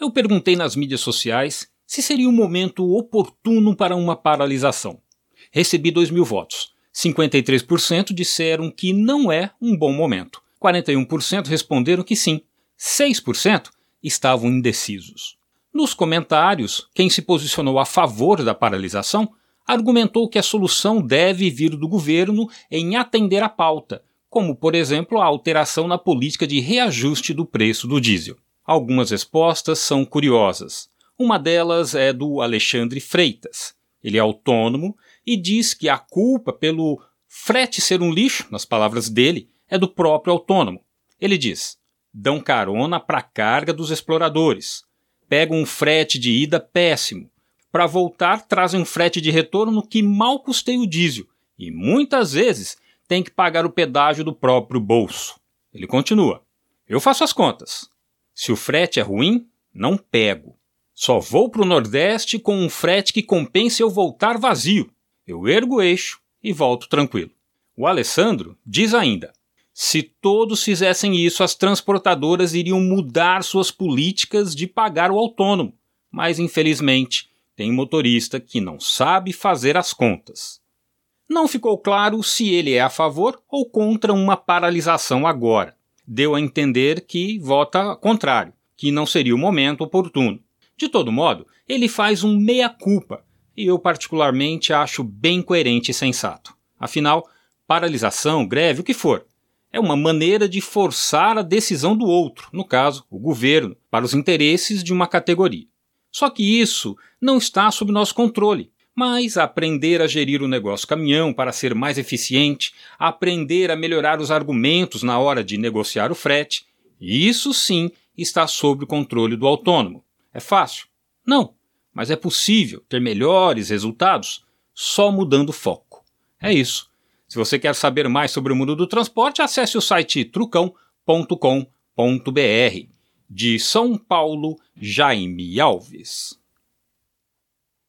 Eu perguntei nas mídias sociais se seria um momento oportuno para uma paralisação. Recebi 2 mil votos. 53% disseram que não é um bom momento. 41% responderam que sim. 6% estavam indecisos. Nos comentários, quem se posicionou a favor da paralisação argumentou que a solução deve vir do governo em atender a pauta, como, por exemplo, a alteração na política de reajuste do preço do diesel. Algumas respostas são curiosas. Uma delas é do Alexandre Freitas. Ele é autônomo e diz que a culpa pelo frete ser um lixo, nas palavras dele, é do próprio autônomo. Ele diz: dão carona para a carga dos exploradores, pegam um frete de ida péssimo, para voltar trazem um frete de retorno que mal custeia o diesel e muitas vezes tem que pagar o pedágio do próprio bolso. Ele continua: Eu faço as contas. Se o frete é ruim, não pego. Só vou para o Nordeste com um frete que compense eu voltar vazio. Eu ergo o eixo e volto tranquilo. O Alessandro diz ainda: se todos fizessem isso, as transportadoras iriam mudar suas políticas de pagar o autônomo. Mas, infelizmente, tem motorista que não sabe fazer as contas. Não ficou claro se ele é a favor ou contra uma paralisação agora. Deu a entender que vota contrário, que não seria o momento oportuno. De todo modo, ele faz um meia-culpa, e eu particularmente acho bem coerente e sensato. Afinal, paralisação, greve, o que for, é uma maneira de forçar a decisão do outro, no caso, o governo, para os interesses de uma categoria. Só que isso não está sob nosso controle. Mas aprender a gerir o negócio caminhão para ser mais eficiente, aprender a melhorar os argumentos na hora de negociar o frete, isso sim está sob o controle do autônomo. É fácil? Não, mas é possível ter melhores resultados só mudando foco. É isso. Se você quer saber mais sobre o mundo do transporte, acesse o site trucão.com.br. De São Paulo, Jaime Alves.